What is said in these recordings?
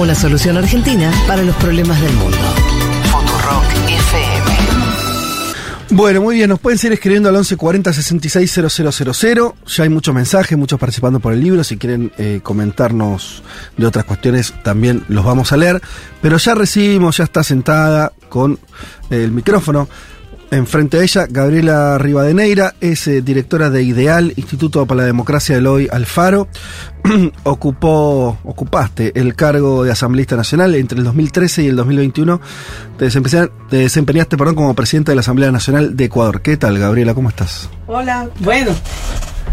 Una solución argentina para los problemas del mundo. Futurock FM. Bueno, muy bien, nos pueden seguir escribiendo al 1140 66 000. Ya hay muchos mensajes, muchos participando por el libro. Si quieren eh, comentarnos de otras cuestiones, también los vamos a leer. Pero ya recibimos, ya está sentada con el micrófono Enfrente a ella, Gabriela Rivadeneira es eh, directora de Ideal, Instituto para la Democracia del Hoy Alfaro. Ocupó, ocupaste el cargo de asambleísta nacional entre el 2013 y el 2021. Te, desempeñaste, te desempeñaste perdón, como presidenta de la Asamblea Nacional de Ecuador. ¿Qué tal, Gabriela? ¿Cómo estás? Hola, bueno,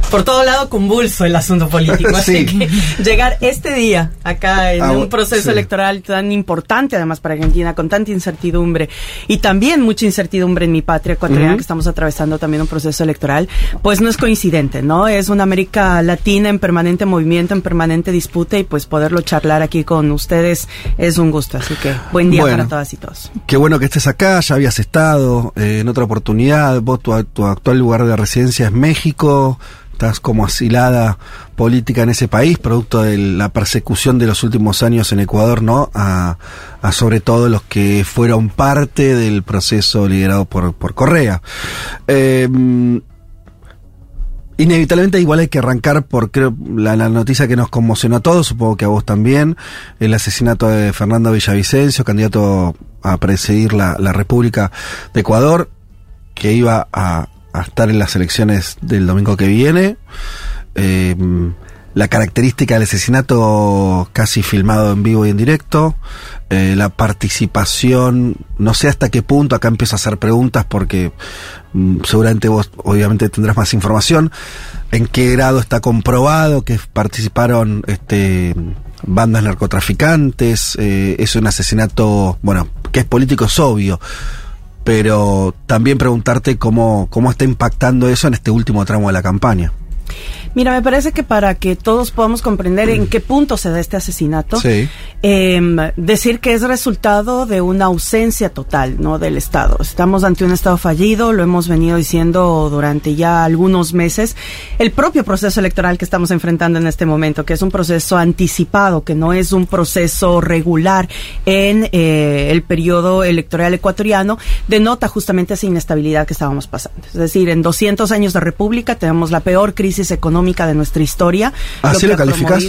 por todo lado convulso el asunto político. Así que llegar este día acá en ah, un proceso electoral tan importante, además para Argentina, con tanta incertidumbre y también mucha incertidumbre en mi patria ecuatoriana, que estamos atravesando también un proceso electoral, pues no es coincidente, ¿no? Es una América Latina en permanente movimiento, en permanente disputa y pues poderlo charlar aquí con ustedes es un gusto. Así que buen día para todas y todos. Qué bueno que estés acá, ya habías estado eh, en otra oportunidad, vos tu, tu actual lugar de residencia es México estás como asilada política en ese país, producto de la persecución de los últimos años en Ecuador, ¿no? A, sobre todo los que fueron parte del proceso liderado por, por Correa. Em, inevitablemente igual hay que arrancar por creo la, noticia que nos conmocionó a todos, supongo que a vos también, el asesinato de Fernando Villavicencio, candidato a presidir la República de Ecuador, que iba a, a estar en las elecciones del domingo que viene. Eh, la característica del asesinato casi filmado en vivo y en directo. Eh, la participación, no sé hasta qué punto, acá empiezo a hacer preguntas porque mm, seguramente vos obviamente tendrás más información. ¿En qué grado está comprobado que participaron este, bandas narcotraficantes? Eh, es un asesinato, bueno, que es político, es obvio pero también preguntarte cómo, cómo está impactando eso en este último tramo de la campaña. Mira, me parece que para que todos podamos comprender en qué punto se da este asesinato, em, decir que es resultado de una ausencia total ¿no? del Estado. Estamos ante un Estado fallido, lo hemos venido diciendo durante ya algunos meses. El propio proceso electoral que estamos enfrentando en este momento, que es un proceso anticipado, que no es un proceso regular en eh, el periodo electoral ecuatoriano, denota justamente esa inestabilidad que estábamos pasando. Es decir, en 200 años de república tenemos la peor crisis económica de nuestra historia. ¿Así lo, calificas?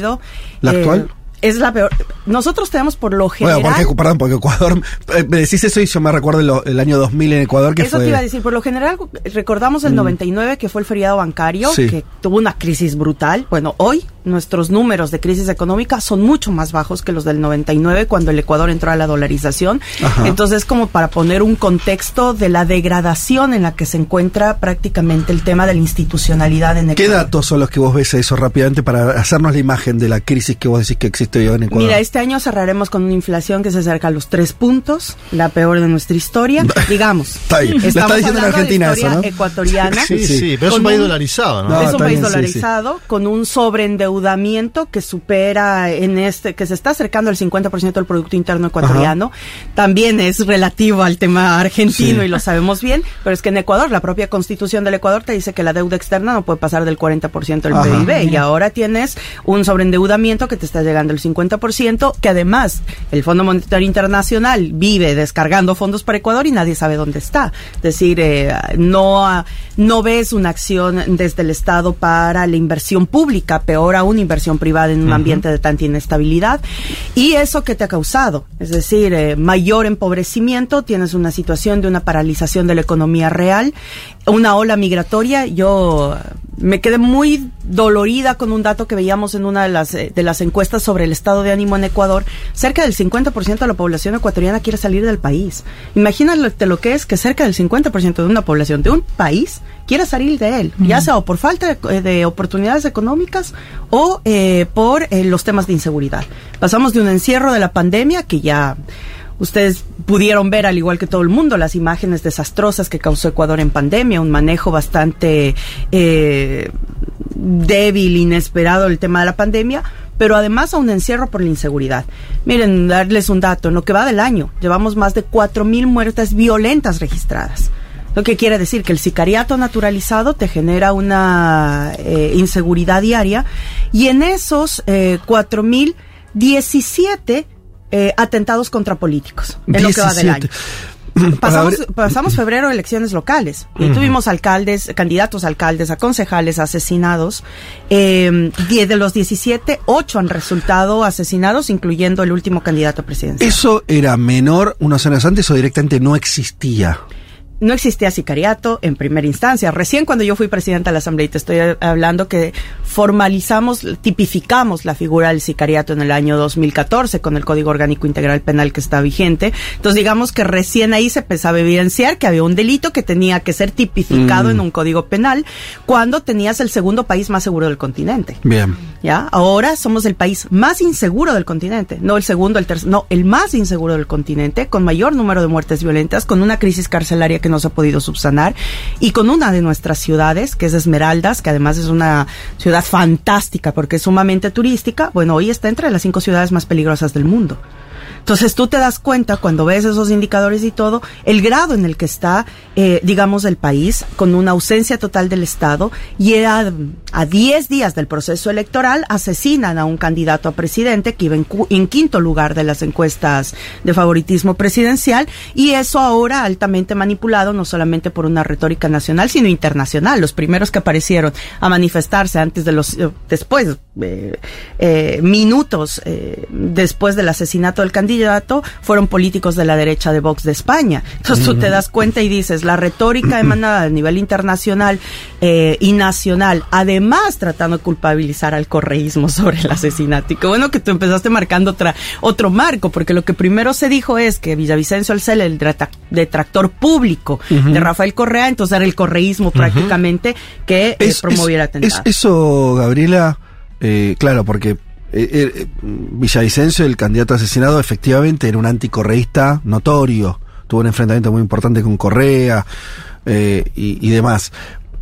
¿La actual? Es la peor. Nosotros tenemos por lo general. Bueno, porque, perdón, porque Ecuador. Eh, me decís eso y yo me recuerdo el, año 2000 en Ecuador que Eso te iba a decir. Por lo general, recordamos el 99 mm. que fue el feriado bancario, que tuvo una crisis brutal. Bueno, hoy nuestros números de crisis económica son mucho más bajos que los del 99 cuando el Ecuador entró a la dolarización. Entonces, como para poner un contexto de la degradación en la que se encuentra prácticamente el tema de la institucionalidad en Ecuador. ¿Qué datos son los que vos ves eso rápidamente para hacernos la imagen de la crisis que vos decís que existe hoy en Ecuador? Mira, este año cerraremos con una inflación que se acerca a los tres puntos, la peor de nuestra historia. Digamos. Está ahí. Estamos diciendo en Argentina eso, ¿no? ecuatoriana. Sí, sí, pero es un país dolarizado, ¿no? es un país dolarizado, con un sobreendeudamiento que supera en este, que se está acercando al 50% del Producto Interno ecuatoriano. También es relativo al tema argentino y lo sabemos bien, pero es que en Ecuador, la propia constitución del Ecuador te dice que la deuda externa no puede pasar del 40% del PIB y ahora tienes un sobreendeudamiento que te está llegando al 50%, que además el Fondo Monetario Internacional vive descargando fondos para Ecuador y nadie sabe dónde está. Es decir, eh, no, no ves una acción desde el Estado para la inversión pública, peor aún inversión privada en un ambiente de tanta inestabilidad. Y eso que te ha causado, es decir, eh, mayor empobrecimiento, tienes una situación de una paralización de la economía real, una ola migratoria. Yo me quedé muy dolorida con un dato que veíamos en una de las, eh, de las encuestas sobre el estado de ánimo en Ecuador. Cerca del 50% de la población ecuatoriana quiere salir del país. Imagínate lo que es que cerca del 50% de una población de un país quiera salir de él, ya sea o por falta de, oportunidades económicas o eh, por eh, los temas de inseguridad. Pasamos de un encierro de la pandemia que ya Ustedes pudieron ver, al igual que todo el mundo, las imágenes desastrosas que causó Ecuador en pandemia, un manejo bastante eh, débil, inesperado el tema de la pandemia, pero además a un encierro por la inseguridad. Miren, darles un dato, en lo que va del año, llevamos más de 4.000 muertes violentas registradas. Lo que quiere decir que el sicariato naturalizado te genera una eh, inseguridad diaria y en esos eh, 4.000, 17 eh, atentados contra políticos en lo que va del año. Pasamos, pasamos, febrero elecciones locales y tuvimos alcaldes, candidatos alcaldes, a concejales asesinados. Eh, de los 17, 8 han resultado asesinados, incluyendo el último candidato presidencial. ¿Eso era menor unos años antes o directamente no existía? no existía sicariato en primera instancia. Recién cuando yo fui presidenta de la Asamblea, y te estoy hablando que formalizamos, tipificamos la figura del sicariato en el año 2014 con el Código Orgánico Integral Penal que está vigente. Entonces digamos que recién ahí se empezaba a evidenciar que había un delito que tenía que ser tipificado mm. en un código penal cuando tenías el segundo país más seguro del continente. Bien. ¿Ya? Ahora somos el país más inseguro del continente. No el segundo, el tercero, no, el más inseguro del continente, con mayor número de muertes violentas, con una crisis carcelaria que no se ha podido subsanar, y con una de nuestras ciudades, que es Esmeraldas, que además es una ciudad fantástica porque es sumamente turística, bueno, hoy está entre las cinco ciudades más peligrosas del mundo. Entonces tú te das cuenta cuando ves esos indicadores y todo, el grado en el que está, eh, digamos, el país, con una ausencia total del Estado, y a, 10 días del proceso electoral asesinan a un candidato a presidente que iba en, quinto lugar de las encuestas de favoritismo presidencial, y eso ahora altamente manipulado no solamente por una retórica nacional, sino internacional. Los primeros que aparecieron a manifestarse antes de los, eh, después, eh, eh, minutos eh, después del asesinato del candidato fueron políticos de la derecha de Vox de España. Entonces tú te das cuenta y dices, la retórica emanada a nivel internacional y nacional, además tratando de culpabilizar al correísmo sobre el asesinato. Y qué bueno que tú empezaste marcando otra, otro marco, porque lo que primero se dijo es que Villavicencio Alcel, el detractor público de Rafael Correa, entonces era el correísmo prácticamente que promoviera atentados. eso, Gabriela eh, claro, porque eh, eh, Villavicencio, el candidato asesinado, efectivamente era un anticorreísta notorio. Tuvo un enfrentamiento muy importante con Correa y, y demás.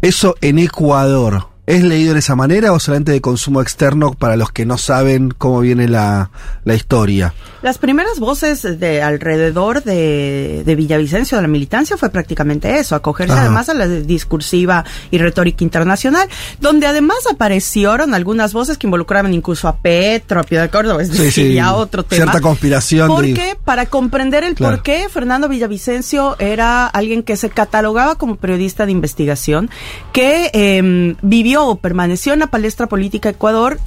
Eso en Ecuador, ¿Es leído de esa manera o solamente de consumo externo para los que no saben cómo viene la, historia? Las primeras voces de alrededor de, Villavicencio, de la militancia, fue prácticamente eso, acogerse además a la discursiva y retórica internacional, donde además aparecieron algunas voces que involucraban incluso a Petro, a Piedra Córdoba, es decir, a otro tema. Cierta conspiración. Porque para comprender el por qué Fernando Villavicencio era alguien que se catalogaba como periodista de investigación, que eh, vivió o permaneció en la palestra política Ecuador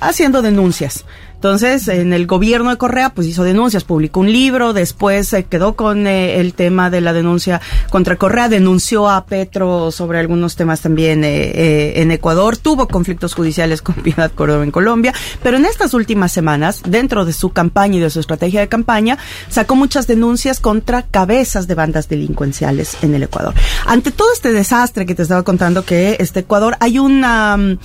haciendo denuncias entonces, en el gobierno de Correa, pues hizo denuncias, publicó un libro, después se quedó con eh, el tema de la denuncia contra Correa, denunció a Petro sobre algunos temas también eh, eh, en Ecuador, tuvo conflictos judiciales con Piedad Córdoba en Colombia, pero en estas últimas semanas, dentro de su campaña y de su estrategia de campaña, sacó muchas denuncias contra cabezas de bandas delincuenciales en el Ecuador. Ante todo este desastre que te estaba contando que este Ecuador, hay una mm,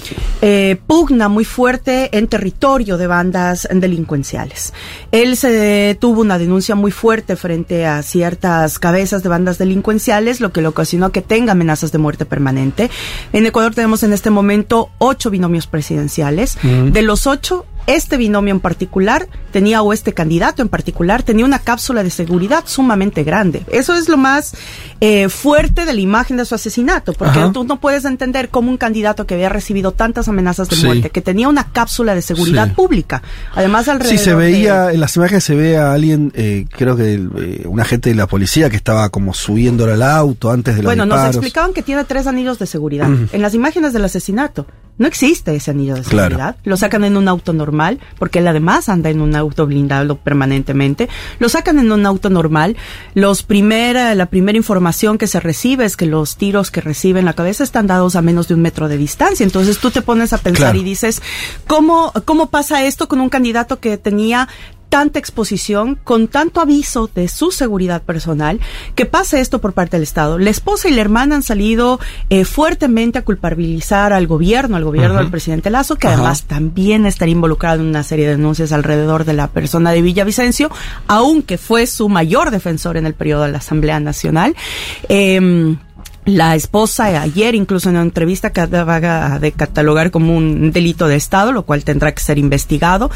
pugna muy fuerte en territorio de bandas delincuenciales. Él se tuvo una denuncia muy fuerte frente a ciertas cabezas de bandas delincuenciales, lo que le ocasionó que tenga amenazas de muerte permanente. En Ecuador tenemos en este momento ocho binomios presidenciales. De los ocho, este binomio en particular tenía, o este candidato en particular, tenía una cápsula de seguridad sumamente grande. Eso es lo más eh, fuerte de la imagen de su asesinato, porque tú no puedes entender cómo un candidato que había recibido tantas amenazas de muerte, que tenía una cápsula de seguridad pública, además alrededor. Sí, se veía, en las imágenes se ve a alguien, eh, creo que eh, un agente de la policía que estaba como subiendo al auto antes de los Bueno, nos explicaban que tiene tres anillos de seguridad. En las imágenes del asesinato, no existe ese anillo de seguridad. Lo sacan en un auto normal, porque él además anda en un auto blindado permanentemente. Lo sacan en un auto normal. Los primera, la primera información que se recibe es que los tiros que recibe en la cabeza están dados a menos de un metro de distancia. Entonces tú te pones a pensar y dices, ¿cómo, ¿cómo pasa esto con un candidato que tenía tanta exposición, con tanto aviso de su seguridad personal, que pase esto por parte del Estado. La esposa y la hermana han salido eh, fuertemente a culpabilizar al gobierno, al gobierno del presidente Lazo, que además también estaría involucrado en una serie de denuncias alrededor de la persona de Villavicencio, aunque fue su mayor defensor en el periodo de la Asamblea Nacional. Eh, la esposa ayer, incluso en una entrevista, acaba de catalogar como un delito de Estado, lo cual tendrá que ser investigado.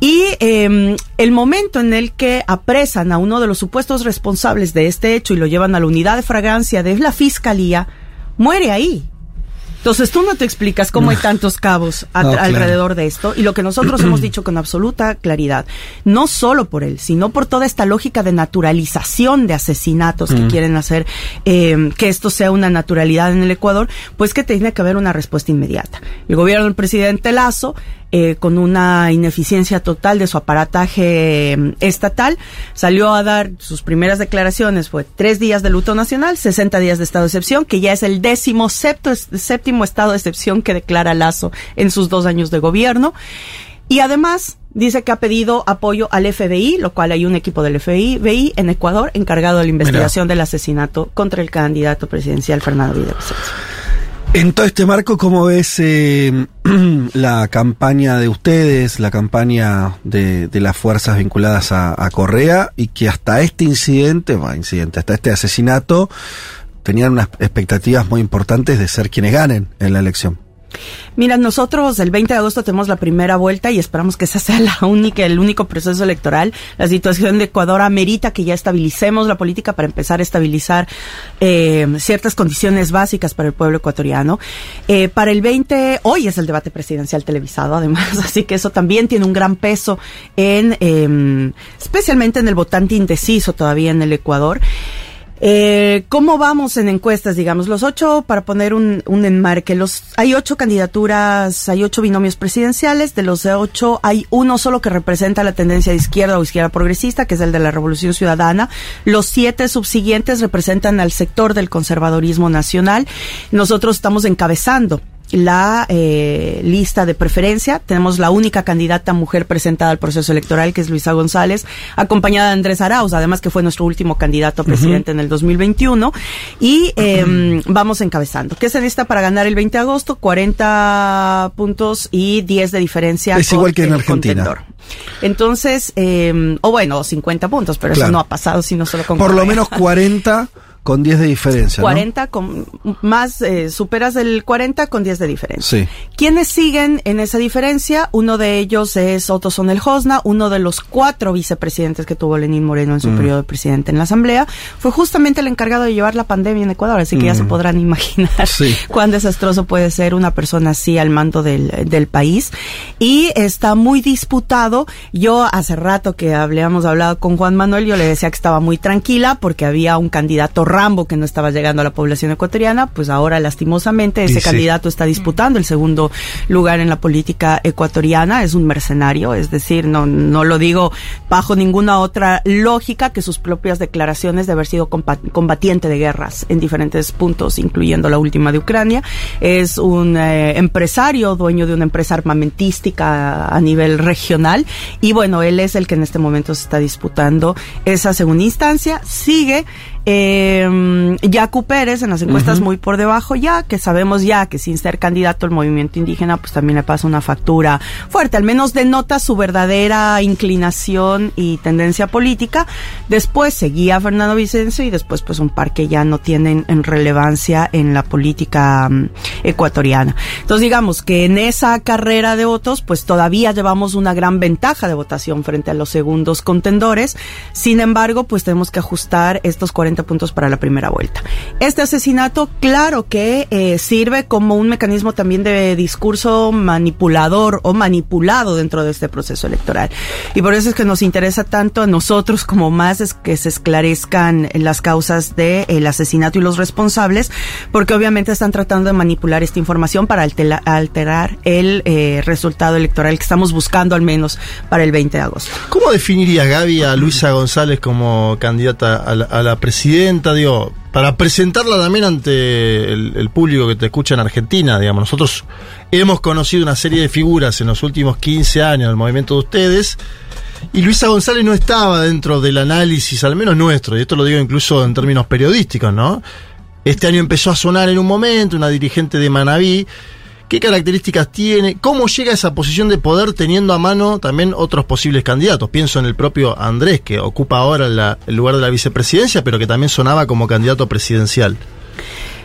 Y eh, el momento en el que apresan a uno de los supuestos responsables de este hecho y lo llevan a la unidad de fragancia de la fiscalía, muere ahí. Entonces tú no te explicas cómo hay tantos cabos a- No, claro. alrededor de esto y lo que nosotros hemos dicho con absoluta claridad, no solo por él, sino por toda esta lógica de naturalización de asesinatos que quieren hacer eh, que esto sea una naturalidad en el Ecuador, pues que tiene que haber una respuesta inmediata. El gobierno del presidente Lazo eh, con una ineficiencia total de su aparataje eh, estatal, salió a dar sus primeras declaraciones, fue tres días de luto nacional, 60 días de estado de excepción, que ya es el décimo septo- séptimo estado de excepción que declara Lazo en sus dos años de gobierno. Y además dice que ha pedido apoyo al FBI, lo cual hay un equipo del FBI en Ecuador encargado de la investigación del asesinato contra el candidato presidencial Fernando Villavicencio. En todo este marco, ¿cómo ves eh, la campaña de ustedes, la campaña de, de las fuerzas vinculadas a, Correa y que hasta este incidente, incidente, hasta este asesinato, tenían unas expectativas muy importantes de ser quienes ganen en la elección? Mira, nosotros el 20 de agosto tenemos la primera vuelta y esperamos que esa sea la única, el único proceso electoral. La situación de Ecuador amerita que ya estabilicemos la política para empezar a estabilizar eh, ciertas condiciones básicas para el pueblo ecuatoriano. Eh, para el 20, hoy es el debate presidencial televisado, además, así que eso también tiene un gran peso en, eh, especialmente en el votante indeciso todavía en el Ecuador. Eh, ¿Cómo vamos en encuestas, digamos? Los ocho, para poner un, un enmarque, los, hay ocho candidaturas, hay ocho binomios presidenciales, de los ocho hay uno solo que representa la tendencia de izquierda o izquierda progresista, que es el de la Revolución Ciudadana. Los siete subsiguientes representan al sector del conservadorismo nacional. Nosotros estamos encabezando la eh, lista de preferencia. Tenemos la única candidata mujer presentada al proceso electoral, que es Luisa González, acompañada de Andrés Arauz, además que fue nuestro último candidato a presidente en el 2021. Y eh, vamos encabezando. ¿Qué se necesita para ganar el 20 de agosto? 40 puntos y 10 de diferencia. Es con igual que en Argentina. contendor. Entonces, eh, o bueno, 50 puntos, pero Claro. eso no ha pasado sino solo con Por lo menos 40 con 10 de diferencia. ¿no? 40 con más eh, superas el 40 con 10 de diferencia. Sí. ¿Quiénes siguen en esa diferencia? Uno de ellos es Otto Sonel Hosna, uno de los cuatro vicepresidentes que tuvo Lenín Moreno en su periodo de presidente en la Asamblea. Fue justamente el encargado de llevar la pandemia en Ecuador, así que ya se podrán imaginar Sí. cuán desastroso puede ser una persona así al mando del, del país. Y está muy disputado. Yo hace rato que habíamos hablado con Juan Manuel, yo le decía que estaba muy tranquila porque había un candidato Rambo que no estaba llegando a la población ecuatoriana, pues ahora lastimosamente ese candidato está disputando el segundo lugar en la política ecuatoriana, es un mercenario, es decir, no, no lo digo bajo ninguna otra lógica que sus propias declaraciones de haber sido combatiente de guerras en diferentes puntos, incluyendo la última de Ucrania. Es un eh, empresario, dueño de una empresa armamentística a nivel regional y bueno, él es el que en este momento se está disputando esa segunda instancia. Sigue eh, Yacu Pérez en las encuestas muy por debajo ya, que sabemos ya que sin ser candidato al movimiento indígena, pues también le pasa una factura fuerte, al menos denota su verdadera inclinación y tendencia política. Después seguía Fernando Vicencio y después pues un par que ya no tienen en relevancia en la política mm, ecuatoriana. Entonces digamos que en esa carrera de votos pues todavía llevamos una gran ventaja de votación frente a los segundos contendores. Sin embargo, pues tenemos que ajustar estos 40 puntos para la primera vuelta. Este asesinato, claro que eh, sirve como un mecanismo también de discurso manipulador o manipulado dentro de este proceso electoral. Y por eso es que nos interesa tanto a nosotros como más es que se esclarezcan las causas del asesinato y los responsables, porque obviamente están tratando de manipular esta información para alterar el eh, resultado electoral que estamos buscando al menos para el 20 de agosto. ¿Cómo definiría Gaby a Luisa González como candidata a la, a la presidenta? Digo, para presentarla también ante el, público que te escucha en Argentina, digamos, nosotros hemos conocido una serie de figuras en los últimos 15 años del movimiento de ustedes. Y Luisa González no estaba dentro del análisis, al menos nuestro, y esto lo digo incluso en términos periodísticos, ¿no? Este año empezó a sonar en un momento una dirigente de Manabí. ¿Qué características tiene? ¿Cómo llega a esa posición de poder teniendo a mano también otros posibles candidatos? Pienso en el propio Andrés, que ocupa ahora la- el lugar de la vicepresidencia, pero que también sonaba como candidato presidencial.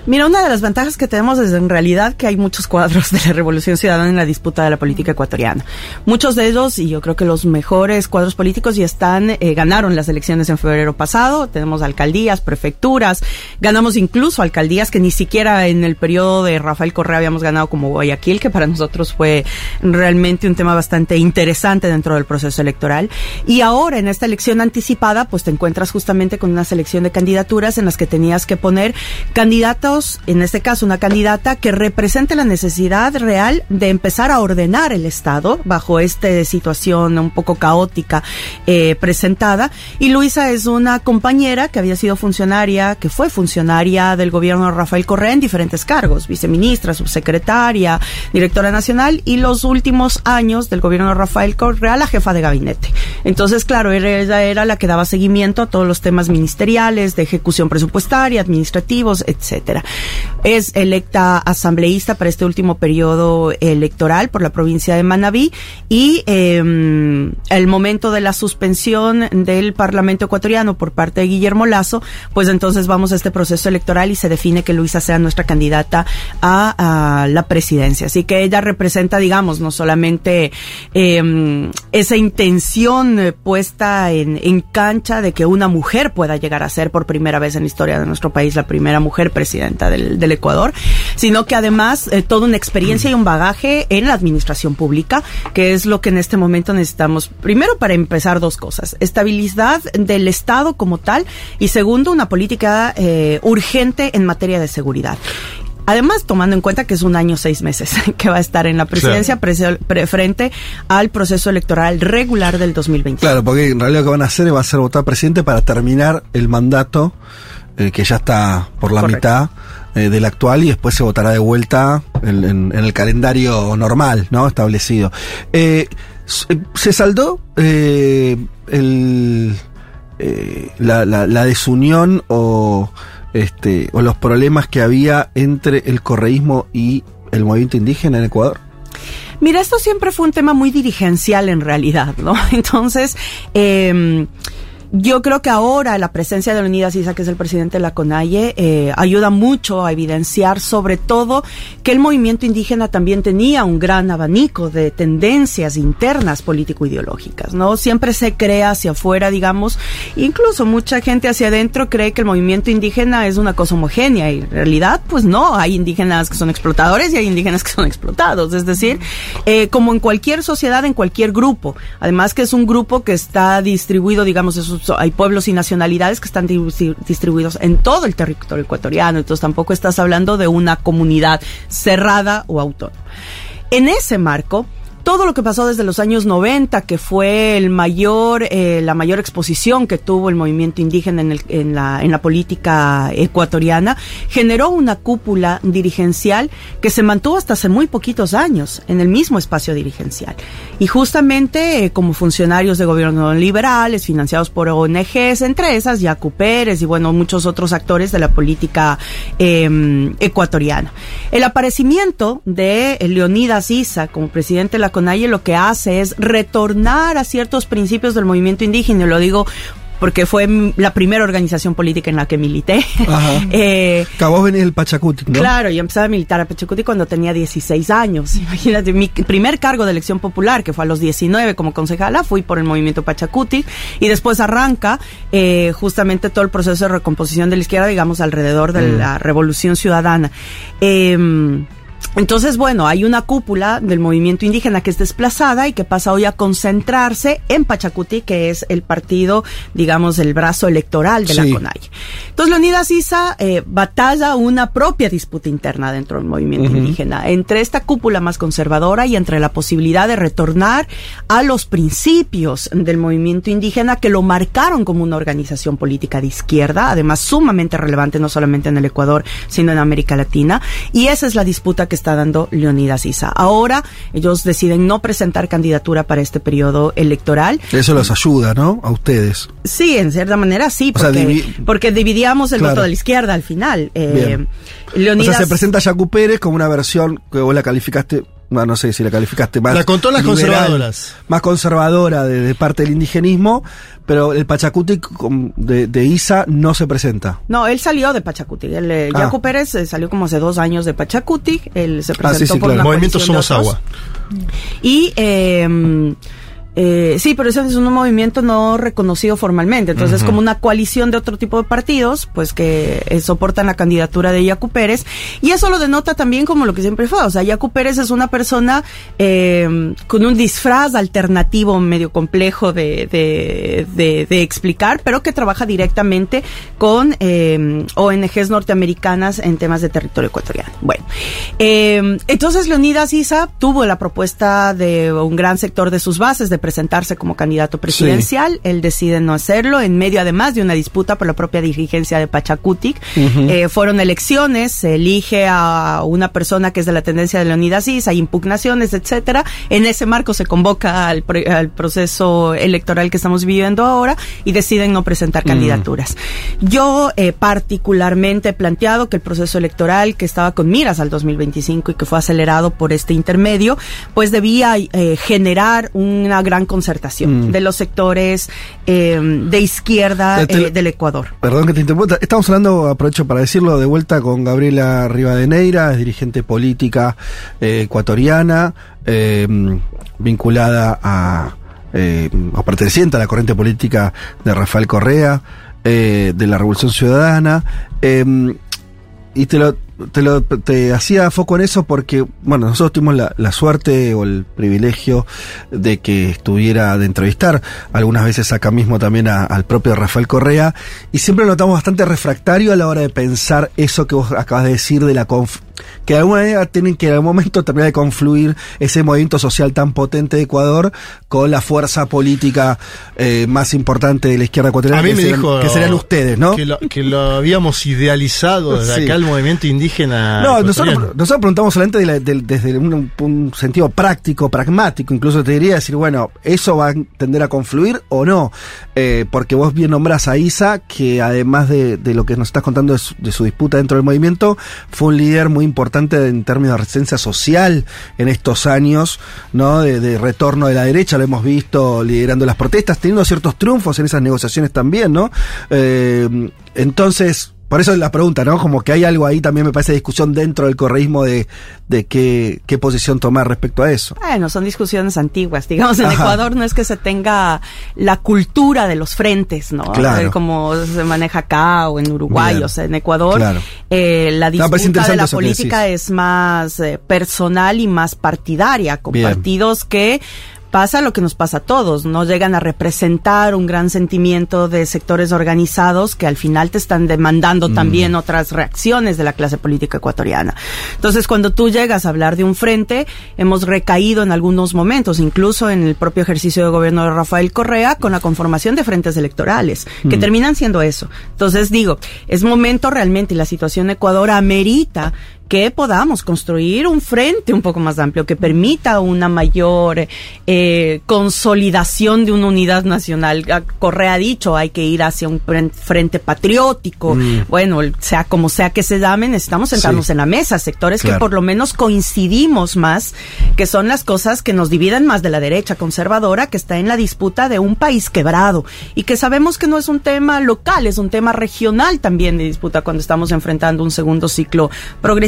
Mira, una de las ventajas que tenemos es en realidad que hay muchos cuadros de la Revolución Ciudadana en la disputa de la política ecuatoriana. Muchos de ellos, y yo creo que los mejores cuadros políticos ya están, eh, ganaron las elecciones en febrero pasado. Tenemos alcaldías, prefecturas, ganamos incluso alcaldías que ni siquiera en el periodo de Rafael Correa habíamos ganado como Guayaquil, que para nosotros fue realmente un tema bastante interesante dentro del proceso electoral. Y ahora en esta elección anticipada, pues te encuentras justamente con una selección de candidaturas en las que tenías que poner candidatos en este caso una candidata que represente la necesidad real de empezar a ordenar el Estado bajo esta situación un poco caótica eh, presentada. Y Luisa es una compañera que había sido funcionaria, que fue funcionaria del gobierno de Rafael Correa en diferentes cargos, viceministra, subsecretaria, directora nacional y los últimos años del gobierno de Rafael Correa la jefa de gabinete. Entonces, claro, ella era la que daba seguimiento a todos los temas ministeriales, de ejecución presupuestaria, administrativos, etcétera. Es electa asambleísta para este último periodo electoral por la provincia de Manabí y eh, el momento de la suspensión del Parlamento ecuatoriano por parte de Guillermo Lazo, pues entonces vamos a este proceso electoral y se define que Luisa sea nuestra candidata a, la presidencia. Así que ella representa, digamos, no solamente eh, esa intención puesta en, en cancha de que una mujer pueda llegar a ser por primera vez en la historia de nuestro país la primera mujer presidenta del, del Ecuador, sino que además eh, toda una experiencia y un bagaje en la administración pública, que es lo que en este momento necesitamos. Primero, para empezar, dos cosas. Estabilidad del Estado como tal y segundo, una política eh, urgente en materia de seguridad. Además, tomando en cuenta que es un año, seis meses que va a estar en la presidencia Claro. pre- pre- frente al proceso electoral regular del 2020. Claro, porque en realidad lo que van a hacer va a ser votar presidente para terminar el mandato eh, que ya está por la Correcto. mitad eh, del actual y después se votará de vuelta en, en- en el calendario normal, ¿no? Establecido. Eh, se saldó el, eh, la, la- la desunión o, este, o los problemas que había entre el correísmo y el movimiento indígena en Ecuador. Mira, esto siempre fue un tema muy dirigencial en realidad, ¿no? Entonces, eh, yo creo que ahora la presencia de Leonidas Isa, que es el presidente de la CONAIE, eh, ayuda mucho a evidenciar sobre todo que el movimiento indígena también tenía un gran abanico de tendencias internas político-ideológicas, ¿no? Siempre se crea hacia afuera, digamos, incluso mucha gente hacia adentro cree que el movimiento indígena es una cosa homogénea y en realidad, pues no, hay indígenas que son explotadores y hay indígenas que son explotados, es decir, eh, como en cualquier sociedad, en cualquier grupo, además que es un grupo que está distribuido, digamos, esos- hay pueblos y nacionalidades que están di- distribuidos en todo el territorio ecuatoriano, entonces tampoco estás hablando de una comunidad cerrada o autónoma. En ese marco, todo lo que pasó desde los años 90, que fue el mayor, eh, la mayor exposición que tuvo el movimiento indígena en, el- en la, en la política ecuatoriana, generó una cúpula dirigencial que se mantuvo hasta hace muy poquitos años en el mismo espacio dirigencial. Y justamente eh, como funcionarios de gobierno liberales, financiados por ONGs, entre esas Yacu Pérez y bueno, muchos otros actores de la política eh, ecuatoriana. El aparecimiento de Leonidas Issa como presidente de la CONAIE lo que hace es retornar a ciertos principios del movimiento indígena, y lo digo porque fue mm, la primera organización política en la que milité. Ajá. Eh, vos venís del Pachacuti, ¿no? Claro, yo empecé a militar a Pachacuti cuando tenía 16 años. Imagínate, mi primer cargo de elección popular, que fue a los 19 como concejala, fui por el movimiento Pachacuti y después arranca eh, justamente todo el proceso de recomposición de la izquierda, digamos, alrededor de la revolución ciudadana. Eh, entonces, bueno, hay una cúpula del movimiento indígena que es desplazada y que pasa hoy a concentrarse en Pachacuti, que es el partido, digamos, el brazo electoral de Sí. la CONAI. Entonces, Leonidas Issa eh, batalla una propia disputa interna dentro del movimiento indígena, entre esta cúpula más conservadora y entre la posibilidad de retornar a los principios del movimiento indígena que lo marcaron como una organización política de izquierda, además sumamente relevante no solamente en el Ecuador, sino en América Latina. Y esa es la disputa que está dando Leonidas Issa. Ahora ellos deciden no presentar candidatura para este periodo electoral. Eso los ayuda, ¿no? A ustedes. Sí, en cierta manera sí, O sea, porque, divi- porque dividíamos el Claro. voto de la izquierda al final. Eh. Leonidas, O sea, se presenta Yacu Pérez como una versión que vos la calificaste bueno, no sé si la calificaste más. La contó las liberal, conservadoras. Más conservadora de, de parte del indigenismo, pero el Pachacuti de, de Isa no se presenta. No, él salió de Pachacuti. El, eh, Ah. Yacu Pérez eh, salió como hace dos años de Pachacuti. Él se presentó Ah, sí, sí, por claro. una Movimiento Somos. Agua. Y eh, eh, sí, pero ese es un movimiento no reconocido formalmente. Entonces es como una coalición de otro tipo de partidos, pues que eh, soportan la candidatura de Yacu Pérez. Y eso lo denota también como lo que siempre fue. O sea, Yacu Pérez es una persona eh, con un disfraz alternativo medio complejo de, de, de- de explicar, pero que trabaja directamente con eh, ONGs norteamericanas en temas de territorio ecuatoriano. Bueno, entonces Leonidas Isa tuvo la propuesta de un gran sector de sus bases de presentarse como candidato presidencial. Él decide no hacerlo en medio además de una disputa por la propia dirigencia de Pachacutic. Eh, fueron elecciones, se elige a una persona que es de la tendencia de Leonidas Isa, hay impugnaciones, etcétera. En ese marco se convoca al, al proceso electoral que estamos viviendo ahora y deciden no presentar candidaturas. Yo eh, particularmente he planteado que el proceso electoral que estaba con miras al 2025 y que fue acelerado por este intermedio, pues debía eh, generar una gran concertación Mm. de los sectores eh, de izquierda Eh, te- eh, del Ecuador. Perdón que te interrumpa. Estamos hablando, aprovecho para decirlo, de vuelta con Gabriela Rivadeneira, es dirigente política eh, ecuatoriana, vinculada a, eh, o perteneciente a la corriente política de Rafael Correa, eh, de la Revolución Ciudadana. y te lo, te lo te hacía foco en eso porque, bueno, nosotros tuvimos la, la suerte o el privilegio de que estuviera de entrevistar algunas veces acá mismo también a- al propio Rafael Correa y siempre lo notamos bastante refractario a la hora de pensar eso que vos acabas de decir de la conf que de alguna manera tienen que en algún momento terminar de confluir ese movimiento social tan potente de Ecuador con la fuerza política eh, más importante de la izquierda ecuatoriana que, me serían, dijo que serían ustedes, ¿no? Que lo, que lo habíamos idealizado desde Sí. acá el movimiento indígena. No, nosotros, nosotros preguntamos solamente de la- desde un, un sentido práctico, pragmático, incluso te diría decir, bueno, ¿eso va a tender a confluir o no? Eh, porque vos bien nombras a Isa, que además de, de lo que nos estás contando de su, de su disputa dentro del movimiento, fue un líder muy importante en términos de resistencia social en estos años, ¿no? De, retorno de la derecha, lo hemos visto liderando las protestas, teniendo ciertos triunfos en esas negociaciones también, ¿no? Eh, entonces, por eso la pregunta, ¿no? Como que hay algo ahí también me parece discusión dentro del correísmo de, de qué, qué posición tomar respecto a eso. Bueno, son discusiones antiguas. Digamos, en Ajá. Ecuador no es que se tenga la cultura de los frentes, ¿no? Claro. Eh, Como se maneja acá o en Uruguay, Bien. o sea, en Ecuador. Claro. eh, la No, pero es disputa de la política es más eh, personal y más partidaria, con Bien. partidos que pasa lo que nos pasa a todos, no llegan a representar un gran sentimiento de sectores organizados que al final te están demandando Mm. también otras reacciones de la clase política ecuatoriana. Entonces, cuando tú llegas a hablar de un frente, hemos recaído en algunos momentos, incluso en el propio ejercicio de gobierno de Rafael Correa, con la conformación de frentes electorales, que terminan siendo eso. Entonces, digo, es momento realmente, y la situación de Ecuador amerita que podamos construir un frente un poco más amplio que permita una mayor eh, consolidación de una unidad nacional. Ah, Correa ha dicho, hay que ir hacia un fren- frente patriótico. Bueno, sea como sea que se llame, necesitamos sentarnos Sí. en la mesa, sectores que por lo menos coincidimos más, que son las cosas que nos dividen más de la derecha conservadora, que está en la disputa de un país quebrado y que sabemos que no es un tema local, es un tema regional también de disputa cuando estamos enfrentando un segundo ciclo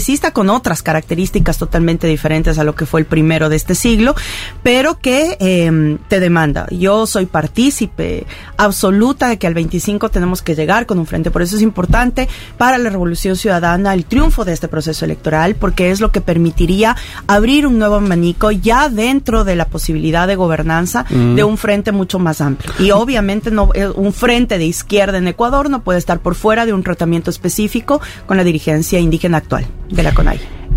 progresista con otras características totalmente diferentes a lo que fue el primero de este siglo, pero que eh, te demanda. Yo soy partícipe absoluta de que al 25 tenemos que llegar con un frente, por eso es importante para la Revolución Ciudadana el triunfo de este proceso electoral, porque es lo que permitiría abrir un nuevo abanico ya dentro de la posibilidad de gobernanza de un frente mucho más amplio. Y obviamente no eh, un frente de izquierda en Ecuador no puede estar por fuera de un tratamiento específico con la dirigencia indígena actual de la.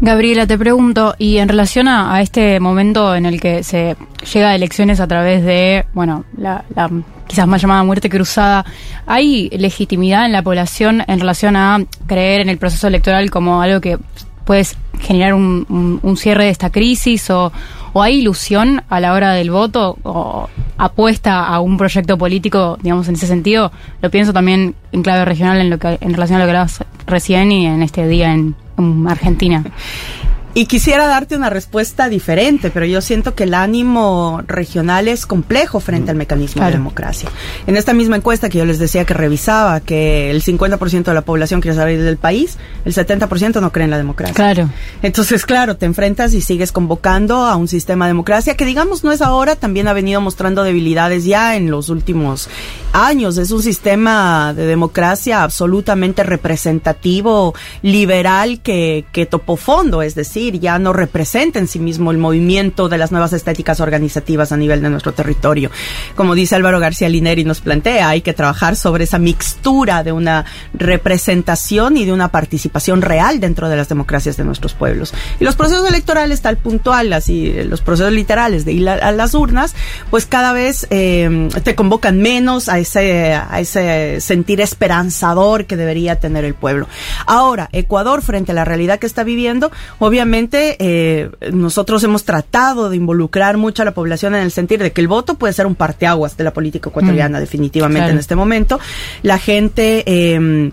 Gabriela, te pregunto, y en relación a, este momento en el que se llega a elecciones a través de, bueno, la, quizás más llamada muerte cruzada, ¿hay legitimidad en la población en relación a creer en el proceso electoral como algo que puede generar un, cierre de esta crisis o, hay ilusión a la hora del voto o apuesta a un proyecto político, digamos, en ese sentido? Lo pienso también en clave regional en, lo que, en relación a lo que hablabas recién y en este día en Argentina. Y quisiera darte una respuesta diferente, pero yo siento que el ánimo regional es complejo frente al mecanismo Claro. de democracia. En esta misma encuesta que yo les decía que revisaba, que el 50% de la población quiere salir del país, el 70% no cree en la democracia. Claro. Entonces, claro, te enfrentas y sigues convocando a un sistema de democracia que, digamos, no es ahora, también ha venido mostrando debilidades ya en los últimos años. Es un sistema de democracia absolutamente representativo, liberal, que, que topó fondo, es decir, ya no representa en sí mismo el movimiento de las nuevas estéticas organizativas a nivel de nuestro territorio. Como dice Álvaro García Lineri nos plantea, hay que trabajar sobre esa mixtura de una representación y de una participación real dentro de las democracias de nuestros pueblos. Y los procesos electorales tal puntual, así eh, los procesos literales de ir a, las urnas, pues cada vez eh, te convocan menos a ese, a ese sentir esperanzador que debería tener el pueblo. Ahora, Ecuador, frente a la realidad que está viviendo, obviamente eh, nosotros hemos tratado de involucrar mucho a la población en el sentir de que el voto puede ser un parteaguas de la política ecuatoriana, Mm, definitivamente claro. en este momento. La gente eh,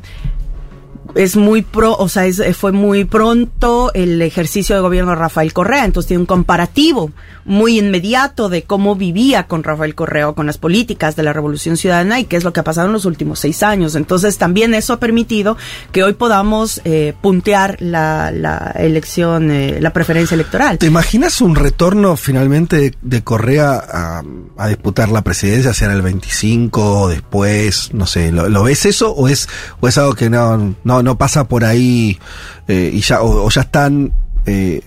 es muy pro, o sea, es- fue muy pronto el ejercicio de gobierno de Rafael Correa, entonces tiene un comparativo muy inmediato de cómo vivía con Rafael Correa con las políticas de la Revolución Ciudadana y qué es lo que ha pasado en los últimos seis años. Entonces también eso ha permitido que hoy podamos eh, puntear la, la elección, eh, la preferencia electoral. ¿Te imaginas un retorno finalmente de, de Correa a, disputar la presidencia, sea en el 25 o después? No sé, ¿lo, lo ves eso o es, o es algo que no, no pasa por ahí eh, y ya, o, o ya están eh,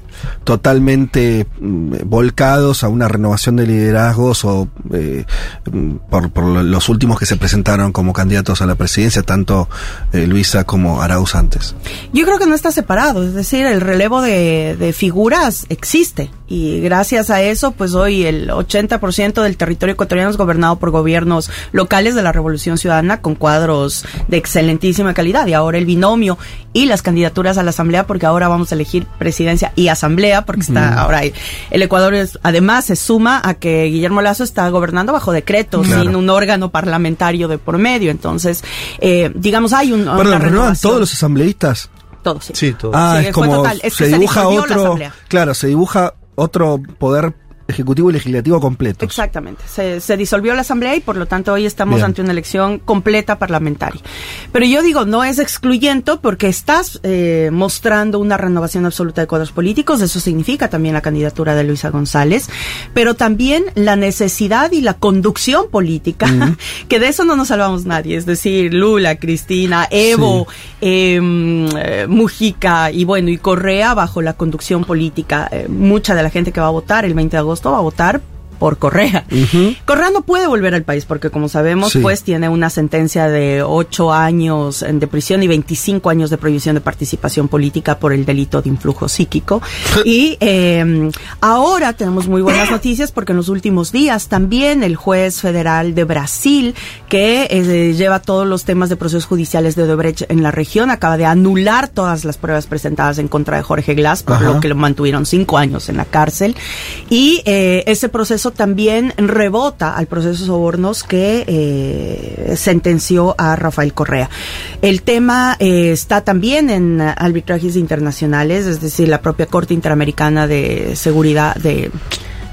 totalmente mm, volcados a una renovación de liderazgos o eh, mm, por, por lo- los últimos que se presentaron como candidatos a la presidencia, tanto eh, Luisa como Arauz antes? Yo creo que no está separado, es decir, el relevo de, de figuras existe y gracias a eso, pues hoy el 80% del territorio ecuatoriano es gobernado por gobiernos locales de la Revolución Ciudadana con cuadros de excelentísima calidad y ahora el binomio y las candidaturas a la Asamblea, porque ahora vamos a elegir presidencia y Asamblea, porque está ahora el Ecuador es, además se suma a que Guillermo Lazo está gobernando bajo decreto, Claro. sin un órgano parlamentario de por medio, entonces, eh, digamos, hay un... Perdón, ¿renuevan todos los asambleístas? Todo, sí. Sí, todo. Ah, Sí, es fue como total. Es se se otro, asamblea. claro, se dibuja otro poder ejecutivo y legislativo completo. Exactamente. Se, se disolvió la asamblea y por lo tanto hoy estamos Bien. ante una elección completa parlamentaria. Pero yo digo, no es excluyente porque estás eh, mostrando una renovación absoluta de cuadros políticos. Eso significa también la candidatura de Luisa González, pero también la necesidad y la conducción política, que de eso no nos salvamos nadie. Es decir, Lula, Cristina, Evo, em, eh, Mujica y bueno, y Correa bajo la conducción política. Eh, mucha de la gente que va a votar el 20 de agosto va a votar por Correa. Correa no puede volver al país porque, como sabemos, Sí. pues tiene una sentencia de ocho años en de prisión y 25 años de prohibición de participación política por el delito de influjo psíquico. y eh, ahora tenemos muy buenas noticias porque en los últimos días también el juez federal de Brasil, que eh, lleva todos los temas de procesos judiciales de Odebrecht en la región, acaba de anular todas las pruebas presentadas en contra de Jorge Glass, por Ajá. lo que lo mantuvieron cinco años en la cárcel. Y eh, ese proceso también rebota al proceso de sobornos que eh, sentenció a Rafael Correa. El tema eh, está también en arbitrajes internacionales, es decir, la propia Corte Interamericana de Seguridad de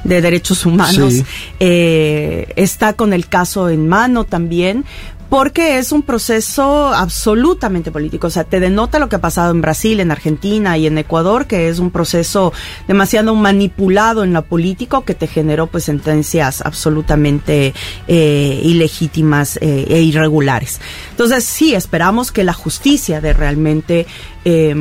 de derechos humanos Sí. eh, está con el caso en mano también porque es un proceso absolutamente político. O sea, te denota lo que ha pasado en Brasil, en Argentina y en Ecuador, que es un proceso demasiado manipulado en lo político que te generó pues sentencias absolutamente eh, ilegítimas eh, e irregulares. Entonces, sí, esperamos que la justicia de realmente eh,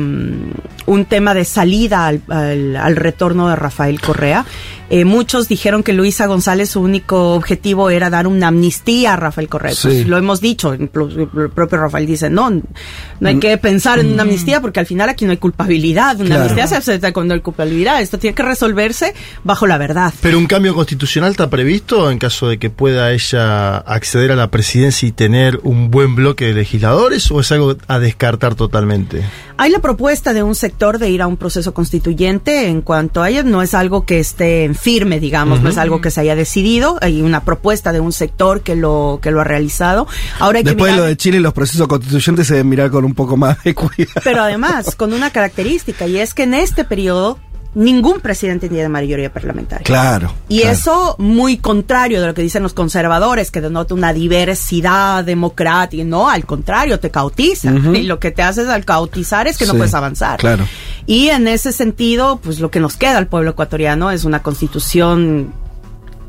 un tema de salida al, al- al retorno de Rafael Correa. Eh, muchos dijeron que Luisa González su único objetivo era dar una amnistía a Rafael Correa. Sí. Pues, lo hemos dicho, el propio Rafael dice, no, no hay que pensar en una amnistía porque al final aquí no hay culpabilidad. Una Claro. amnistía se acepta cuando hay culpabilidad. Esto tiene que resolverse bajo la verdad. Pero un cambio constitucional está previsto en caso de que pueda ella acceder a la presidencia y tener un buen bloque de legisladores o es algo a descartar totalmente. Hay la propuesta de un sector de ir a un proceso constituyente en cuanto a ello. No es algo que esté en firme, digamos, no es algo que se haya decidido. Hay una propuesta de un sector que lo, que lo ha realizado. Ahora hay que Después de lo de Chile, los procesos constituyentes se deben mirar con un poco más de cuidado. pero además con una característica y es que en este periodo ningún presidente tiene mayoría parlamentaria. Claro. Y claro. eso muy contrario de lo que dicen los conservadores, que denota una diversidad democrática. No, al contrario, te cautiza. Y lo que te haces al cautizar es que no puedes avanzar. claro. Y en ese sentido, pues lo que nos queda al pueblo ecuatoriano es una constitución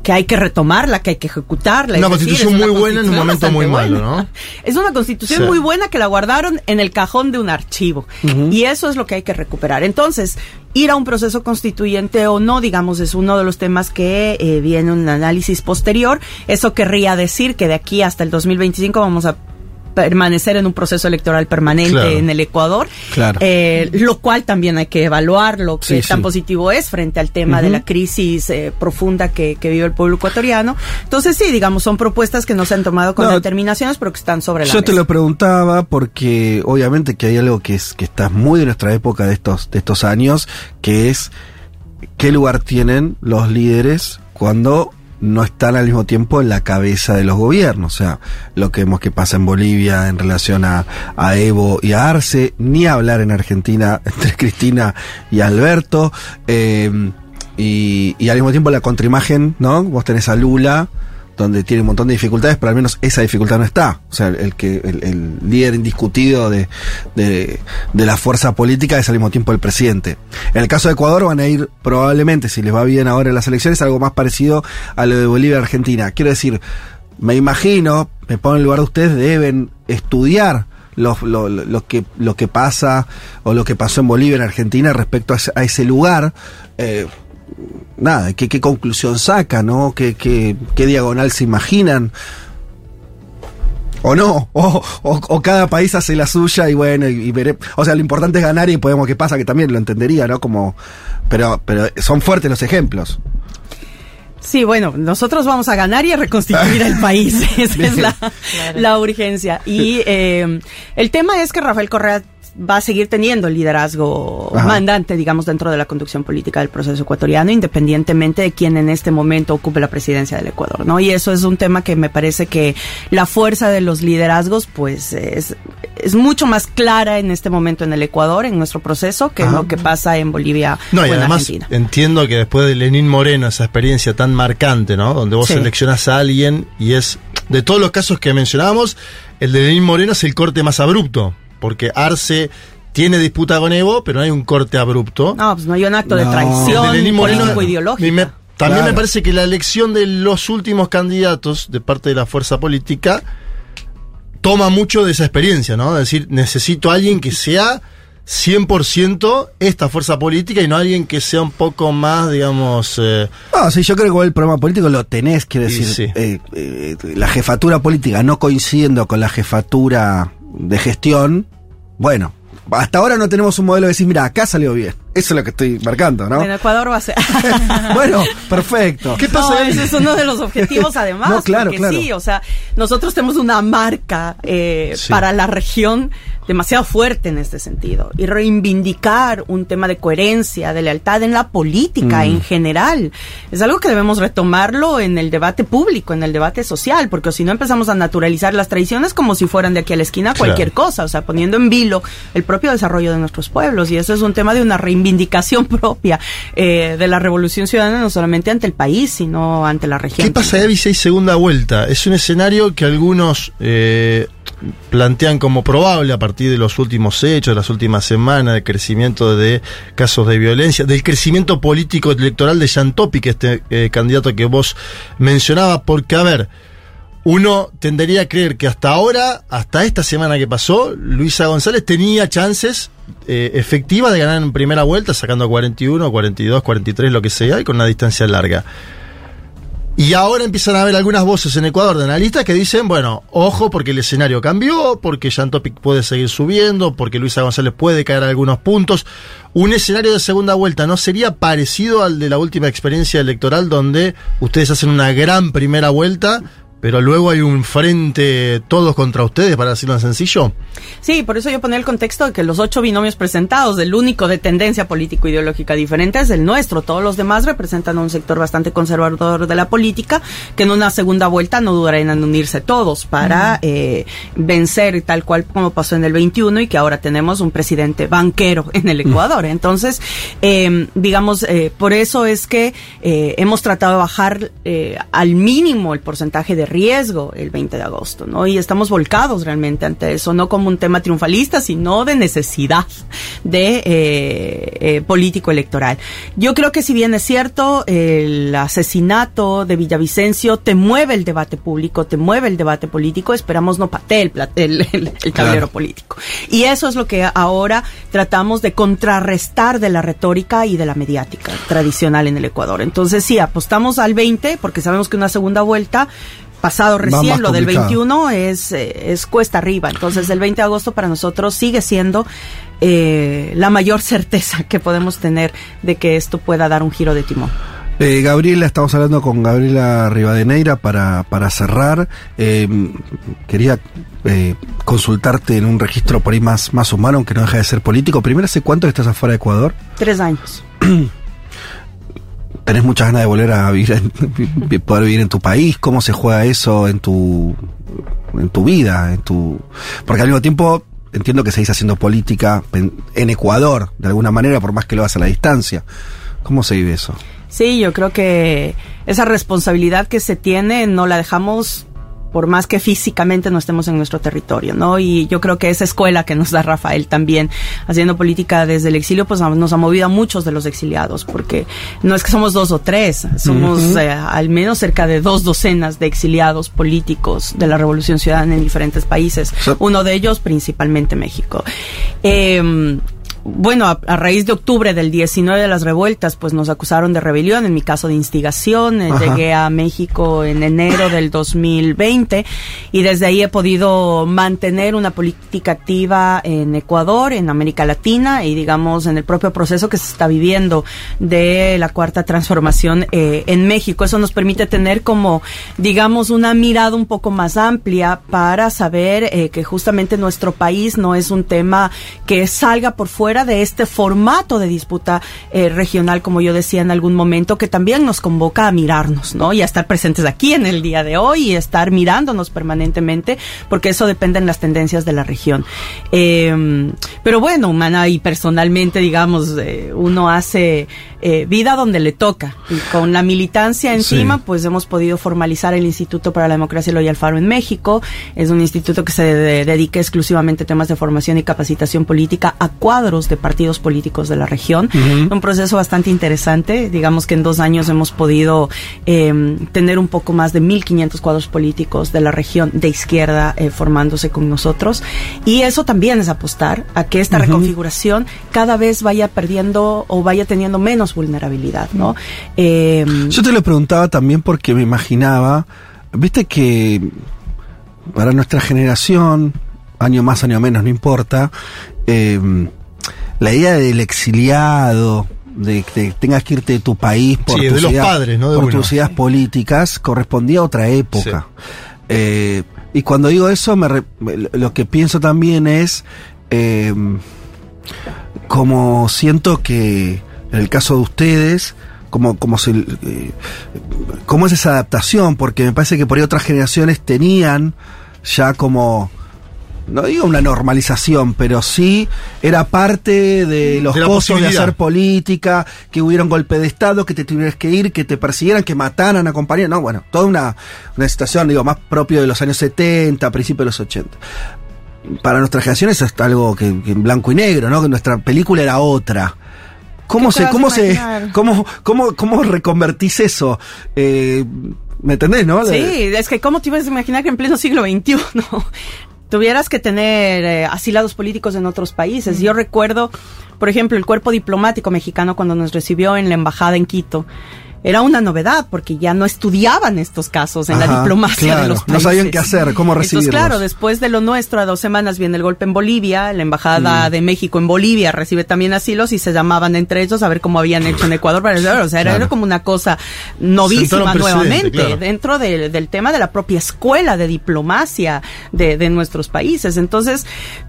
que hay que retomarla, que hay que ejecutarla. Una Es decir, constitución una muy buena en un momento muy malo, buena. ¿no? Es una constitución Sí. muy buena que la guardaron en el cajón de un archivo. Y eso es lo que hay que recuperar. Entonces, ir a un proceso constituyente o no, digamos, es uno de los temas que eh, viene un análisis posterior. Eso querría decir que de aquí hasta el 2025 vamos a permanecer en un proceso electoral permanente Claro. en el Ecuador, Claro. Eh, lo cual también hay que evaluar lo que Sí, tan sí. positivo es frente al tema de la crisis eh, profunda que, que vive el pueblo ecuatoriano. Entonces sí, digamos, son propuestas que no se han tomado con No, determinaciones, pero que están sobre la Yo te mesa. lo preguntaba porque obviamente que hay algo que es que está muy de nuestra época de estos de estos años, que es qué lugar tienen los líderes cuando no están al mismo tiempo en la cabeza de los gobiernos. O sea, lo que vemos que pasa en Bolivia en relación a, a Evo y a Arce, ni hablar en Argentina entre Cristina y Alberto. eh, y, y al mismo tiempo la contraimagen, ¿no? Vos tenés a Lula, donde tiene un montón de dificultades, pero al menos esa dificultad no está. O sea, el que el, líder indiscutido de, de, la fuerza política es al mismo tiempo el presidente. En el caso de Ecuador van a ir probablemente, si les va bien ahora en las elecciones, algo más parecido a lo de Bolivia y Argentina. Quiero decir, me imagino, me pongo en el lugar de ustedes, deben estudiar lo, lo, lo- que, lo que pasa o lo que pasó en Bolivia en Argentina respecto a ese, a ese lugar. Eh, nada, ¿qué, qué conclusión sacan, ¿no? ¿Qué, qué, qué diagonal se imaginan? O no, o, o- o cada país hace la suya y bueno, y, y veré. O sea, lo importante es ganar y podemos qué pasa, que también lo entendería, ¿no? Como, pero, pero son fuertes los ejemplos. Sí, bueno, nosotros vamos a ganar y a reconstituir el país. Esa es la, la urgencia. Y eh, el tema es que Rafael Correa va a seguir teniendo el liderazgo Ajá. mandante, digamos, dentro de la conducción política del proceso ecuatoriano, independientemente de quién en este momento ocupe la presidencia del Ecuador, ¿no? Y eso es un tema que me parece que la fuerza de los liderazgos, pues, es, es mucho más clara en este momento en el Ecuador, en nuestro proceso, que Ajá. lo que pasa en Bolivia No, o y en además Argentina. entiendo que después de Lenín Moreno, esa experiencia tan marcante, ¿no? Donde vos Sí. seleccionás a alguien y es, de todos los casos que mencionábamos, el de Lenín Moreno es el corte más abrupto, porque Arce tiene disputa con Evo, pero no hay un corte abrupto. No, pues no hay un acto de traición de y me- también Claro. me parece que la elección de los últimos candidatos de parte de la fuerza política toma mucho de esa experiencia, ¿no? Es decir, necesito a alguien que sea 100% esta fuerza política y no alguien que sea un poco más, digamos... eh, No, sí, yo creo que el problema político lo tenés, quiero decir, sí. eh, eh, la jefatura política no coincidiendo con la jefatura de gestión, bueno, hasta ahora no tenemos un modelo de decir, mira, acá salió bien. Eso es lo que estoy marcando, ¿no? En Ecuador va a ser. bueno, perfecto. ¿Qué pasa No, ahí? ese es uno de los objetivos, además. No, claro, porque claro. Sí, o sea, nosotros tenemos una marca eh, Sí. para la región demasiado fuerte en este sentido. Y reivindicar un tema de coherencia, de lealtad en la política Mm. en general. Es algo que debemos retomarlo en el debate público, en el debate social, porque si no empezamos a naturalizar las traiciones como si fueran de aquí a la esquina Claro. cualquier cosa, o sea, poniendo en vilo el propio desarrollo de nuestros pueblos. Y eso es un tema de una reivindicación propia eh, de la revolución ciudadana, no solamente ante el país, sino ante la región. ¿Qué pasa, Evi, segunda vuelta? Es un escenario que algunos eh, plantean como probable a partir de los últimos hechos, de las últimas semanas, del crecimiento de casos de violencia, del crecimiento político electoral de Jan Topic, este eh, candidato que vos mencionabas, porque, a ver, uno tendería a creer que hasta ahora, hasta esta semana que pasó, Luisa González tenía chances eh, efectivas de ganar en primera vuelta, sacando 41, 42, 43, lo que sea, y con una distancia larga. Y ahora empiezan a haber algunas voces en Ecuador de analistas que dicen, bueno, ojo porque el escenario cambió, porque Jan Topic puede seguir subiendo, porque Luisa González puede caer algunos puntos. Un escenario de segunda vuelta no sería parecido al de la última experiencia electoral donde ustedes hacen una gran primera vuelta, pero luego hay un frente todos contra ustedes, para decirlo en sencillo. Sí, por eso yo ponía el contexto de que los ocho binomios presentados, el único de tendencia político-ideológica diferente es el nuestro. Todos los demás representan un sector bastante conservador de la política, que en una segunda vuelta no dudarían en unirse todos para eh, vencer tal cual como pasó en el 21 y que ahora tenemos un presidente banquero en el Ecuador. Entonces, eh, digamos, eh, por eso es que eh, hemos tratado de bajar eh, al mínimo el porcentaje de riesgo el 20 de agosto, ¿no? Y estamos volcados realmente ante eso, no como un tema triunfalista, sino de necesidad de eh, eh, político electoral. Yo creo que si bien es cierto, el asesinato de Villavicencio te mueve el debate público, te mueve el debate político, esperamos no patee el, el, el- el tablero Claro. político. Y eso es lo que ahora tratamos de contrarrestar de la retórica y de la mediática tradicional en el Ecuador. Entonces sí, apostamos al 20 porque sabemos que una segunda vuelta pasado recién lo del complicado. 21 es eh, es cuesta arriba. Entonces el 20 de agosto para nosotros sigue siendo eh, la mayor certeza que podemos tener de que esto pueda dar un giro de timón. Eh, Gabriela, estamos hablando con Gabriela Rivadeneira para, para cerrar. Eh, quería eh, consultarte en un registro por ahí más, más humano, aunque no deja de ser político. Primero, ¿hace cuánto que estás afuera de Ecuador? Tres años. ¿Tenés muchas ganas de volver a vivir poder vivir en tu país? ¿Cómo se juega eso en tu, en tu vida? Porque al mismo tiempo entiendo que seguís haciendo política en, en Ecuador, de alguna manera, por más que lo hagas a la distancia. ¿Cómo se vive eso? Sí, yo creo que esa responsabilidad que se tiene no la dejamos por más que físicamente no estemos en nuestro territorio, ¿no? Y yo creo que esa escuela que nos da Rafael también, haciendo política desde el exilio, pues nos ha movido a muchos de los exiliados, porque no es que somos dos o tres, somos eh, al menos cerca de dos docenas de exiliados políticos de la Revolución Ciudadana en diferentes países, uno de ellos principalmente México. Eh, bueno, a, a raíz de octubre del 19 de las revueltas, pues nos acusaron de rebelión, en mi caso de instigación. Eh, Ajá. Llegué a México en enero del 2020 y desde ahí he podido mantener una política activa en Ecuador, en América Latina y digamos en el propio proceso que se está viviendo de la cuarta transformación eh, en México. Eso nos permite tener como, digamos, una mirada un poco más amplia para saber eh, que justamente nuestro país no es un tema que salga por fuera de este formato de disputa eh, regional, como yo decía en algún momento, que también nos convoca a mirarnos, ¿no? Y a estar presentes aquí en el día de hoy y estar mirándonos permanentemente, porque eso depende en las tendencias de la región. Eh, pero bueno, humana y personalmente, digamos, eh, uno hace eh, vida donde le toca. Y con la militancia encima, Sí. pues hemos podido formalizar el Instituto para la Democracia Eloy Alfaro en México. Es un instituto que se de- dedica exclusivamente a temas de formación y capacitación política a cuadros de partidos políticos de la región. Un proceso bastante interesante. Digamos que en dos años hemos podido eh, tener un poco más de 1.500 cuadros políticos de la región de izquierda eh, formándose con nosotros. Y eso también es apostar a que esta reconfiguración cada vez vaya perdiendo o vaya teniendo menos vulnerabilidad, ¿no? Eh, Yo te lo preguntaba también porque me imaginaba, viste que para nuestra generación, año más, año menos, no importa, eh, la idea del exiliado, de que tengas que irte de tu país por, Sí, tus, de los ideas, padres, no de por tus ideas políticas, correspondía a otra época. Eh, y cuando digo eso, me re- lo que pienso también es... eh, como siento que en el caso de ustedes, se, eh, cómo es esa adaptación, porque me parece que por ahí otras generaciones tenían ya como, no digo una normalización, pero sí era parte de los De de hacer política, que hubiera un golpe de Estado, que te tuvieras que ir, que te persiguieran, que mataran a compañeros, no, bueno, toda una, una situación, digo, más propio de los años 70, principios de los 80 para nuestra generación eso es algo que, que en blanco y negro, ¿no? Que nuestra película era otra. ¿Cómo ¿Qué se, cómo se, cómo, cómo, cómo reconvertís eso? Eh, ¿Me entendés, no? Sí, es que ¿cómo te ibas a imaginar que en pleno siglo XXI tuvieras que tener eh, asilados políticos en otros países? Yo recuerdo, por ejemplo, el cuerpo diplomático mexicano cuando nos recibió en la embajada en Quito. Era una novedad porque ya no estudiaban estos casos en la diplomacia claro, de los no países. sabían qué hacer, cómo recibirlos. Entonces, claro, después de lo nuestro, a dos semanas viene el golpe en Bolivia, la embajada Mm. de México en Bolivia recibe también asilos y se llamaban entre ellos a ver cómo habían hecho en Ecuador. para- O sea, era, Claro. era como una cosa novísima nuevamente claro. dentro de- del tema de la propia escuela de diplomacia de, de nuestros países. Entonces,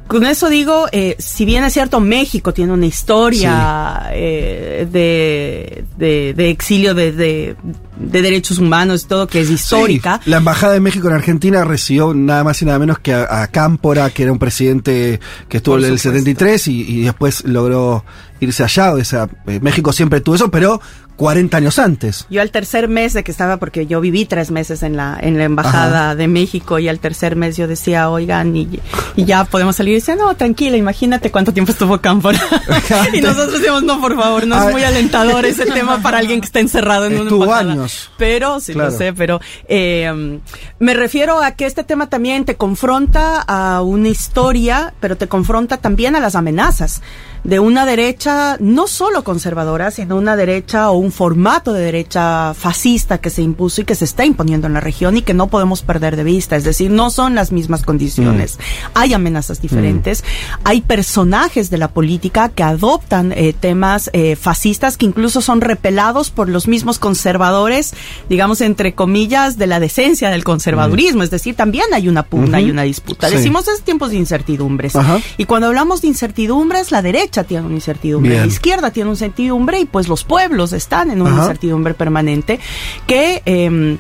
con eso digo, eh, si bien es cierto, México tiene una historia eh, de, de, de exilio de, de, de derechos humanos y todo que es histórica. Sí, la Embajada de México en Argentina recibió nada más y nada menos que a, a Cámpora, que era un presidente que estuvo en el supuesto. 73 y, y después logró irse allá. O sea, eh, México siempre tuvo eso, pero 40 años antes. Yo al tercer mes de que estaba, porque yo viví tres meses en la, en la embajada de México y al tercer mes yo decía, oigan, y, y ya podemos salir. Y decía, no, tranquila, imagínate cuánto tiempo estuvo Cámpora. y nosotros decíamos, no, por favor, no Ah, es muy alentador ese tema para alguien que está encerrado en una Estuvo embajada. años. Pero, sí Claro. lo sé, pero eh, me refiero a que este tema también te confronta a una historia, pero te confronta también a las amenazas de una derecha no solo conservadora, sino una derecha o un formato de derecha fascista que se impuso y que se está imponiendo en la región y que no podemos perder de vista. Es decir, no son las mismas condiciones. Hay amenazas diferentes. Hay personajes de la política que adoptan eh, temas eh, fascistas que incluso son repelados por los mismos conservadores, digamos, entre comillas, de la decencia del conservadurismo. Es decir, también hay una pugna y una disputa. Sí. Decimos es tiempos de incertidumbres. Ajá. Y cuando hablamos de incertidumbres, la derecha tiene una incertidumbre, Bien. la izquierda tiene una incertidumbre y pues los pueblos están en una Ajá. incertidumbre permanente que eh,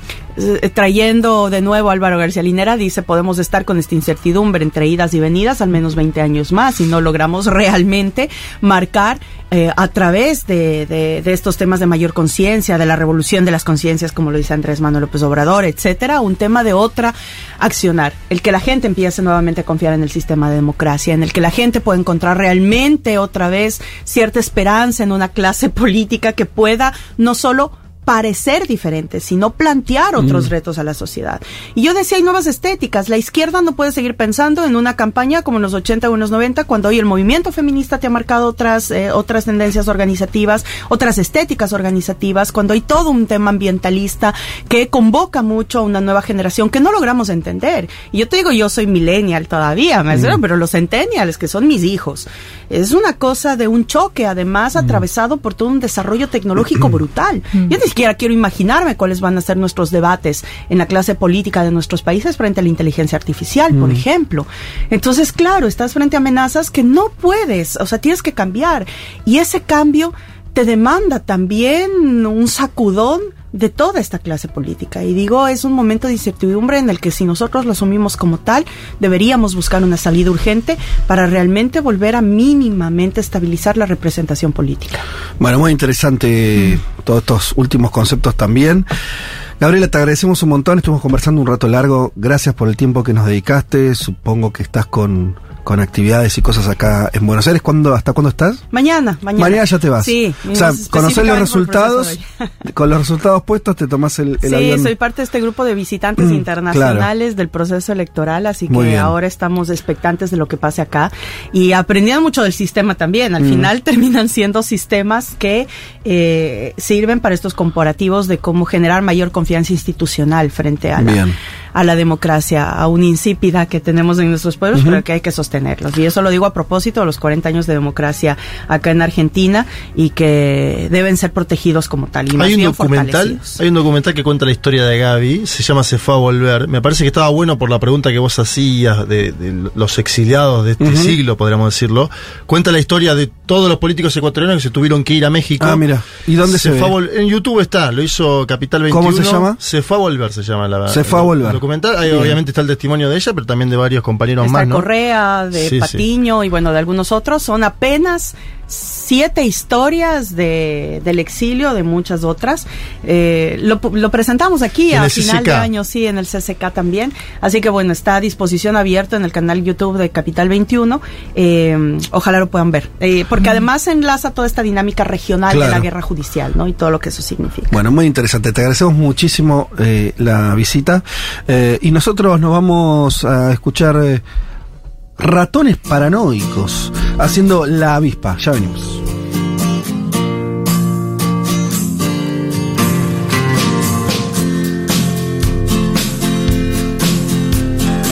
trayendo de nuevo Álvaro García Linera dice podemos estar con esta incertidumbre entre idas y venidas al menos 20 años más y no logramos realmente marcar eh, a través de, de- de estos temas de mayor conciencia, de la revolución de las conciencias, como lo dice Andrés Manuel López Obrador, etcétera, un tema de otra accionar, el que la gente empiece nuevamente a confiar en el sistema de democracia, en el que la gente pueda encontrar realmente otra vez cierta esperanza en una clase política que pueda no solo parecer diferente, sino plantear otros retos a la sociedad. Y yo decía, hay nuevas estéticas. La izquierda no puede seguir pensando en una campaña como en los 80 o en los 90, cuando hoy el movimiento feminista te ha marcado otras, eh, otras tendencias organizativas, otras estéticas organizativas, cuando hay todo un tema ambientalista que convoca mucho a una nueva generación que no logramos entender. Y yo te digo, yo soy millennial todavía, me refiero, pero los centennials, que son mis hijos, es una cosa de un choque, además, atravesado por todo un desarrollo tecnológico brutal. Yo ni siquiera quiero imaginarme cuáles van a ser nuestros debates en la clase política de nuestros países frente a la inteligencia artificial, por ejemplo. Entonces, claro, estás frente a amenazas que no puedes, o sea, tienes que cambiar. Y ese cambio te demanda también un sacudón de toda esta clase política. Y digo, es un momento de incertidumbre en el que si nosotros lo asumimos como tal, deberíamos buscar una salida urgente para realmente volver a mínimamente estabilizar la representación política. Bueno, muy interesante todos estos últimos conceptos también. Gabriela, te agradecemos un montón, estuvimos conversando un rato largo, gracias por el tiempo que nos dedicaste, supongo que estás con, con actividades y cosas acá en Buenos Aires, ¿Cuándo, ¿hasta cuándo estás? Mañana, mañana. Mañana ya te vas. Sí. O sea, conocer los resultados, con los resultados puestos te tomas el, el sí, avión. soy parte de este grupo de visitantes Mm, internacionales del proceso electoral, así Muy que bien. ahora estamos expectantes de lo que pase acá y aprendiendo mucho del sistema también. Mm. Al final terminan siendo sistemas que eh, sirven para estos comparativos de cómo generar mayor confianza institucional frente a la, Bien. A la democracia, a una insípida que tenemos en nuestros pueblos, pero que hay que sostenerlos. Y eso lo digo a propósito de los 40 años de democracia acá en Argentina y que deben ser protegidos como tal y más Hay un bien documental, hay un documental que cuenta la historia de Gaby, se llama Se fue a volver. Me parece que estaba bueno por la pregunta que vos hacías de, de los exiliados de este siglo, podríamos decirlo. Cuenta la historia de todos los políticos ecuatorianos que se tuvieron que ir a México. Ah, mira. ¿Y dónde se, fue ve? En YouTube está, lo hizo Capital 21. ¿Cómo se llama? Se fue a volver, se llama la Se fue a volver. documental. Ahí obviamente está el testimonio de ella, pero también de varios compañeros Está más, ¿no? Correa, de Sí, sí. Patiño y bueno, de algunos otros. Son apenas siete historias de, del exilio, de muchas otras. Eh, lo, lo presentamos aquí a final CCK. de año, sí, en el CCK también. Así que bueno, está a disposición abierto en el canal YouTube de Capital 21. Eh, ojalá lo puedan ver. Eh, porque además enlaza toda esta dinámica regional de la guerra judicial, ¿no? Y todo lo que eso significa. Bueno, muy interesante. Te agradecemos muchísimo eh, la visita. Eh, y nosotros nos vamos a escuchar ratones paranoicos haciendo la avispa. Ya venimos.